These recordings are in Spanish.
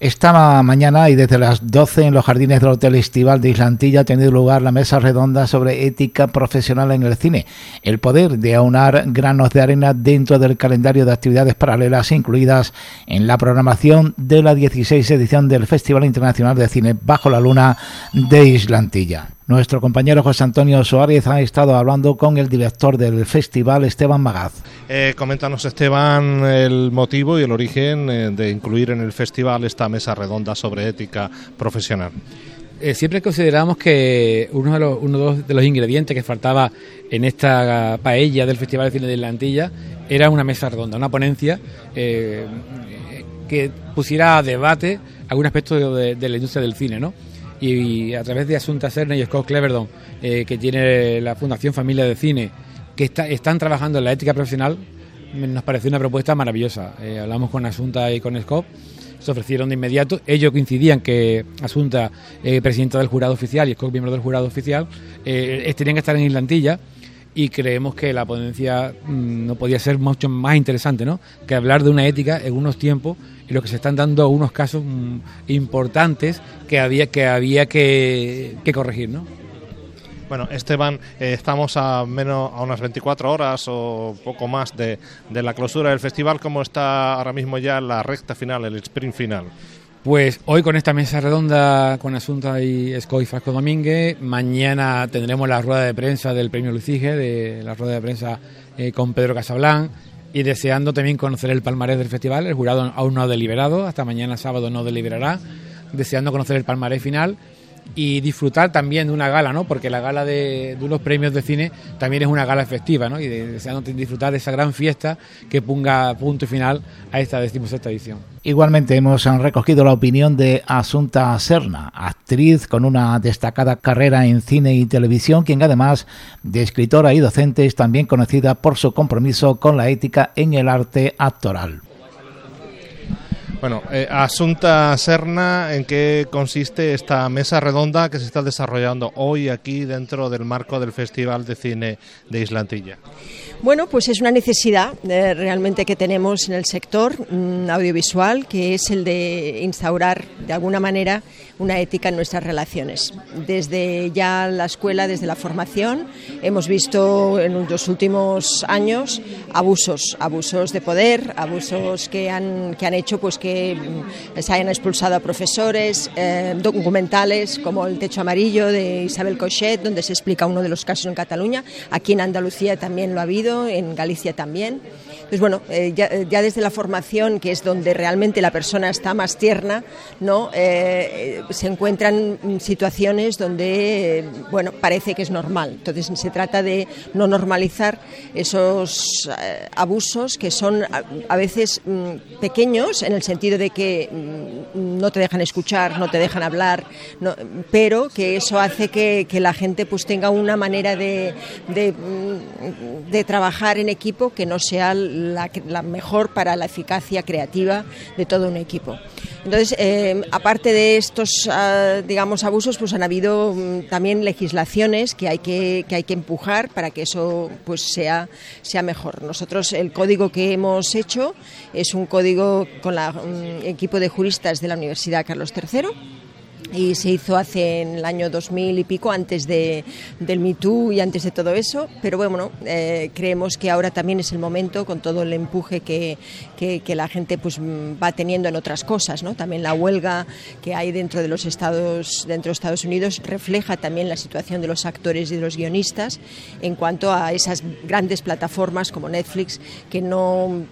Esta mañana y desde las 12 en los jardines del Hotel Estival de Islantilla ha tenido lugar la mesa redonda sobre ética profesional en el cine, el poder de aunar granos de arena dentro del calendario de actividades paralelas incluidas en la programación de la 16 edición del Festival Internacional de Cine Bajo la Luna de Islantilla. Nuestro compañero José Antonio Suárez ha estado hablando con el director del festival, Esteban Magaz. Eh, coméntanos, Esteban, el motivo y el origen eh, de incluir en el festival esta mesa redonda sobre ética profesional. Eh, siempre consideramos que uno de, los, uno de los ingredientes que faltaba en esta paella del Festival de Cine de Lantilla era una mesa redonda, una ponencia que pusiera a debate algún aspecto de, de la industria del cine, ¿no? Y, a través de Asunta Serna y Scott Cleverdon, eh, que tiene la Fundación Familia de Cine, que están trabajando en la ética profesional, nos pareció una propuesta maravillosa. Eh, hablamos con Asunta y con Scott, se ofrecieron de inmediato. Ellos coincidían que Asunta, eh, presidenta del jurado oficial, y Scott, miembro del jurado oficial, tenían que estar en Islantilla y creemos que la ponencia mm, no podía ser mucho más interesante, ¿no? Que hablar de una ética en unos tiempos en los que se están dando unos casos mm, importantes que había que había que, corregir, ¿no? Bueno, Esteban, eh, estamos a menos a unas 24 horas o poco más de, de la clausura del festival. ¿Cómo está ahora mismo ya la recta final, el sprint final? Pues hoy con esta mesa redonda con Asunta y Scoy Fasco Domínguez, mañana tendremos la rueda de prensa del premio Lucige, de la rueda de prensa eh, con Pedro Casablán y deseando también conocer el palmarés del festival. El jurado aún no ha deliberado, hasta mañana sábado no deliberará, deseando conocer el palmarés final y disfrutar también de una gala, ¿no? Porque la gala de, unos premios de cine también es una gala efectiva, ¿no? Y deseando disfrutar de esa gran fiesta que ponga punto y final a esta decimosexta edición. Igualmente hemos recogido la opinión de Asunta Serna, actriz con una destacada carrera en cine y televisión, quien además de escritora y docente es también conocida por su compromiso con la ética en el arte actoral. Bueno, eh, Asunta Serna, ¿en qué consiste esta mesa redonda que se está desarrollando hoy aquí dentro del marco del Festival de Cine de Islantilla? Bueno, pues es una necesidad eh, realmente que tenemos en el sector mm, audiovisual, que es el de instaurar de alguna manera una ética en nuestras relaciones. Desde ya la escuela, desde la formación, hemos visto en los últimos años abusos, abusos de poder, abusos que han, que han hecho pues que mm, se hayan expulsado a profesores, eh, documentales como El techo amarillo de Isabel Cochet, donde se explica uno de los casos en Cataluña. Aquí en Andalucía también lo ha habido, en Galicia también. Entonces, bueno, eh, eh, ya, desde la formación, que es donde realmente la persona está más tierna, ¿no? Eh, se encuentran situaciones donde, bueno, parece que es normal. Entonces, se trata de no normalizar esos abusos que son a, veces mm, pequeños, en el sentido de que mm, no te dejan escuchar, no te dejan hablar, pero que eso hace que, la gente pues tenga una manera de, de, mm, de trabajar en equipo que no sea la, mejor para la eficacia creativa de todo un equipo. Entonces, eh, aparte de estos, ah, digamos, abusos, pues han habido mm, también legislaciones que hay que, que hay que empujar para que eso pues sea, sea mejor. Nosotros el código que hemos hecho es un código con el mm, equipo de juristas de la Universidad Carlos III y se hizo hace en el año 2000 y pico, antes de, del Me Too y antes de todo eso, pero bueno, eh, creemos que ahora también es el momento, con todo el empuje que, que, la gente pues, va teniendo en otras cosas, ¿no? también la huelga que hay dentro de los Estados, dentro de Estados Unidos refleja también la situación de los actores y de los guionistas en cuanto a esas grandes plataformas como Netflix que no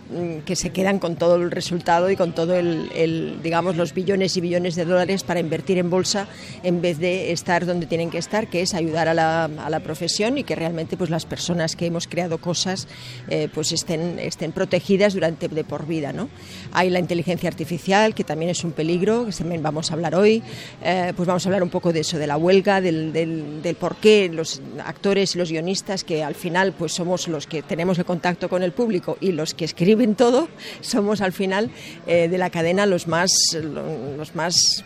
que se quedan con todo el resultado y con todo el, el digamos los billones y billones de dólares para invertir en bolsa en vez de estar donde tienen que estar, que es ayudar a la, a la profesión y que realmente pues las personas que hemos creado cosas eh, pues estén, estén protegidas durante de por vida. ¿no? Hay la inteligencia artificial, que también es un peligro, que también vamos a hablar hoy. Eh, pues vamos a hablar un poco de eso, de la huelga, del, del, por qué los actores y los guionistas, que al final pues somos los que tenemos el contacto con el público y los que escriben todo, somos al final eh, de la cadena los más, los más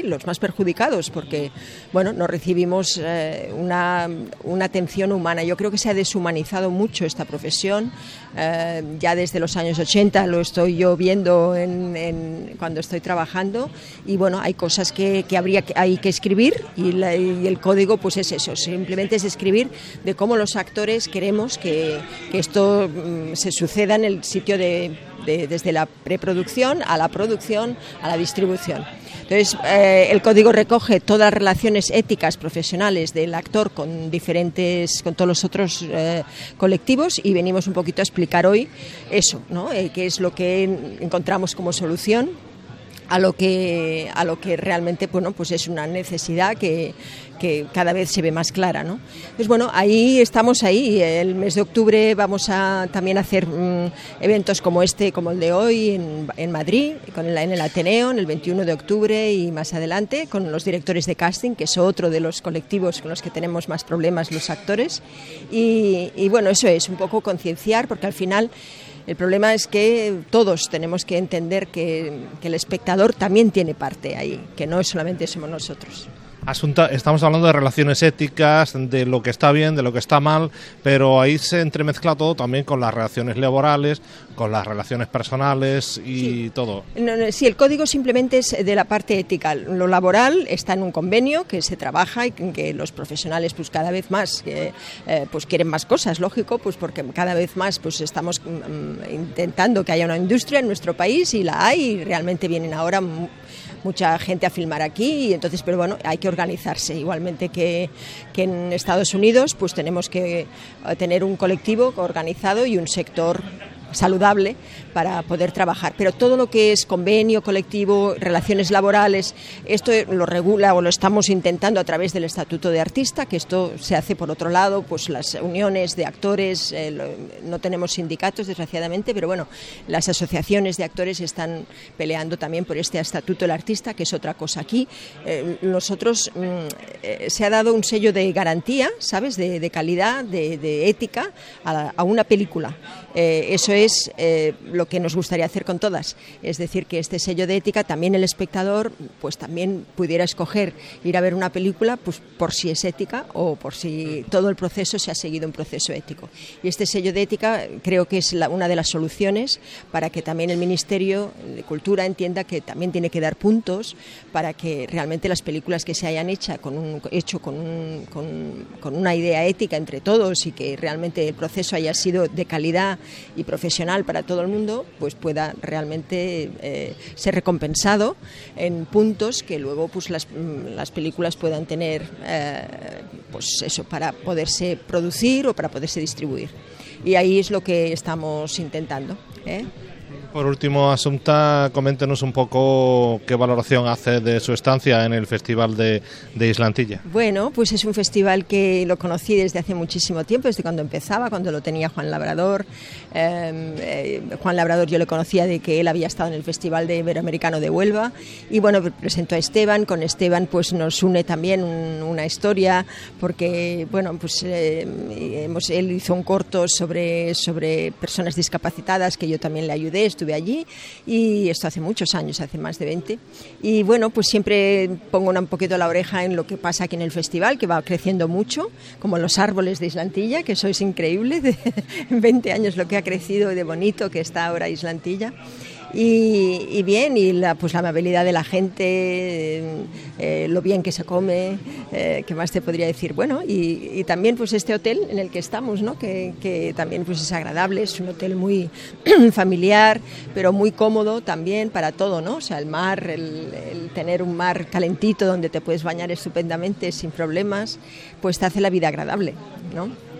los más perjudicados, porque bueno, no recibimos eh, una, una, atención humana. Yo creo que se ha deshumanizado mucho esta profesión. Eh, ya desde los años 80 lo estoy yo viendo en, cuando estoy trabajando y bueno, hay cosas que, que habría que, hay que escribir y, el código pues es eso, simplemente es escribir de cómo los actores queremos que, que esto mm, se suceda en el sitio de desde la preproducción a la producción a la distribución. Entonces, eh, el código recoge todas las relaciones éticas profesionales del actor con diferentes, con todos los otros eh, colectivos y venimos un poquito a explicar hoy eso, ¿no? Eh, qué es lo que encontramos como solución a lo que a lo que realmente bueno pues es una necesidad que, que cada vez se ve más clara ¿no? pues bueno ahí estamos ahí el mes de octubre vamos a también hacer mm, eventos como este como el de hoy en, en Madrid con en el Ateneo en el 21 de octubre y más adelante con los directores de casting que es otro de los colectivos con los que tenemos más problemas los actores y bueno eso es un poco concienciar porque al final el problema es que todos tenemos que entender que, el espectador también tiene parte ahí, que no solamente somos nosotros estamos hablando de relaciones éticas, de lo que está bien, de lo que está mal, pero ahí se entremezcla todo también con las relaciones laborales, con las relaciones personales y todo. sí, el código simplemente es de la parte ética. Lo laboral está en un convenio que se trabaja y que los profesionales pues cada vez más eh, pues quieren más cosas, lógico, pues porque cada vez más pues estamos mm, mm, intentando que haya una industria en nuestro país y la hay y realmente vienen ahora mucha gente a filmar aquí, y entonces, pero bueno, hay que organizarse. Igualmente que, que en Estados Unidos, pues tenemos que eh, tener un colectivo organizado y un sector saludable para poder trabajar. Pero todo lo que es convenio colectivo, relaciones laborales, esto lo regula o lo estamos intentando a través del Estatuto de Artista, que esto se hace por otro lado, pues las uniones de actores, eh, no tenemos sindicatos desgraciadamente, pero bueno, las asociaciones de actores están peleando también por este Estatuto del Artista, que es otra cosa aquí. Eh, nosotros mm, eh, se ha dado un sello de garantía, ¿sabes?, de, calidad, de, ética a, a, una película. eso es lo lo que nos gustaría hacer con todas. Es decir, que este sello de ética también el espectador pues también pudiera escoger ir a ver una película pues por si es ética o por si todo el proceso se ha seguido un proceso ético. Y este sello de ética creo que es una de las soluciones para que también el Ministerio de Cultura entienda que también tiene que dar puntos para que realmente las películas que se hayan hecho con, un, hecho con, un, con, con una idea ética entre todos y que realmente el proceso haya sido de calidad y profesional para todo el mundo, pues pueda realmente eh, ser recompensado en puntos que luego pues las, mm, las películas puedan tener eh, pues eso para poderse producir o para poderse distribuir y ahí es lo que estamos intentando ¿eh? Por último, Asunta, coméntenos un poco qué valoración hace de su estancia en el Festival de, de, Islantilla. Bueno, pues es un festival que lo conocí desde hace muchísimo tiempo, desde cuando empezaba, cuando lo tenía Juan Labrador. Em, eh, Juan Labrador yo le conocía de que él había estado en el Festival de Iberoamericano de Huelva y bueno, presentó a Esteban. Con Esteban pues nos une también una historia porque, bueno, pues eh, hemos, él hizo un corto sobre, sobre personas discapacitadas que yo también le ayudé estuve allí y esto hace muchos años, hace más de 20. Y bueno, pues siempre pongo un poquito la oreja en lo que pasa aquí en el festival, que va creciendo mucho, como los árboles de Islantilla, que sois increíbles, de, en 20 años lo que ha crecido y de bonito que está ahora Islantilla. Y, bien, y la, pues la amabilidad de la gente, eh, lo bien que se come, eh, ¿qué más te podría decir? Bueno, y, también pues este hotel en el que estamos, ¿no? que, que también pues es agradable, es un hotel muy familiar, pero muy cómodo también para todo, ¿no? O sea, el mar, el, el tener un mar calentito donde te puedes bañar estupendamente sin problemas, pues te hace la vida agradable, ¿no?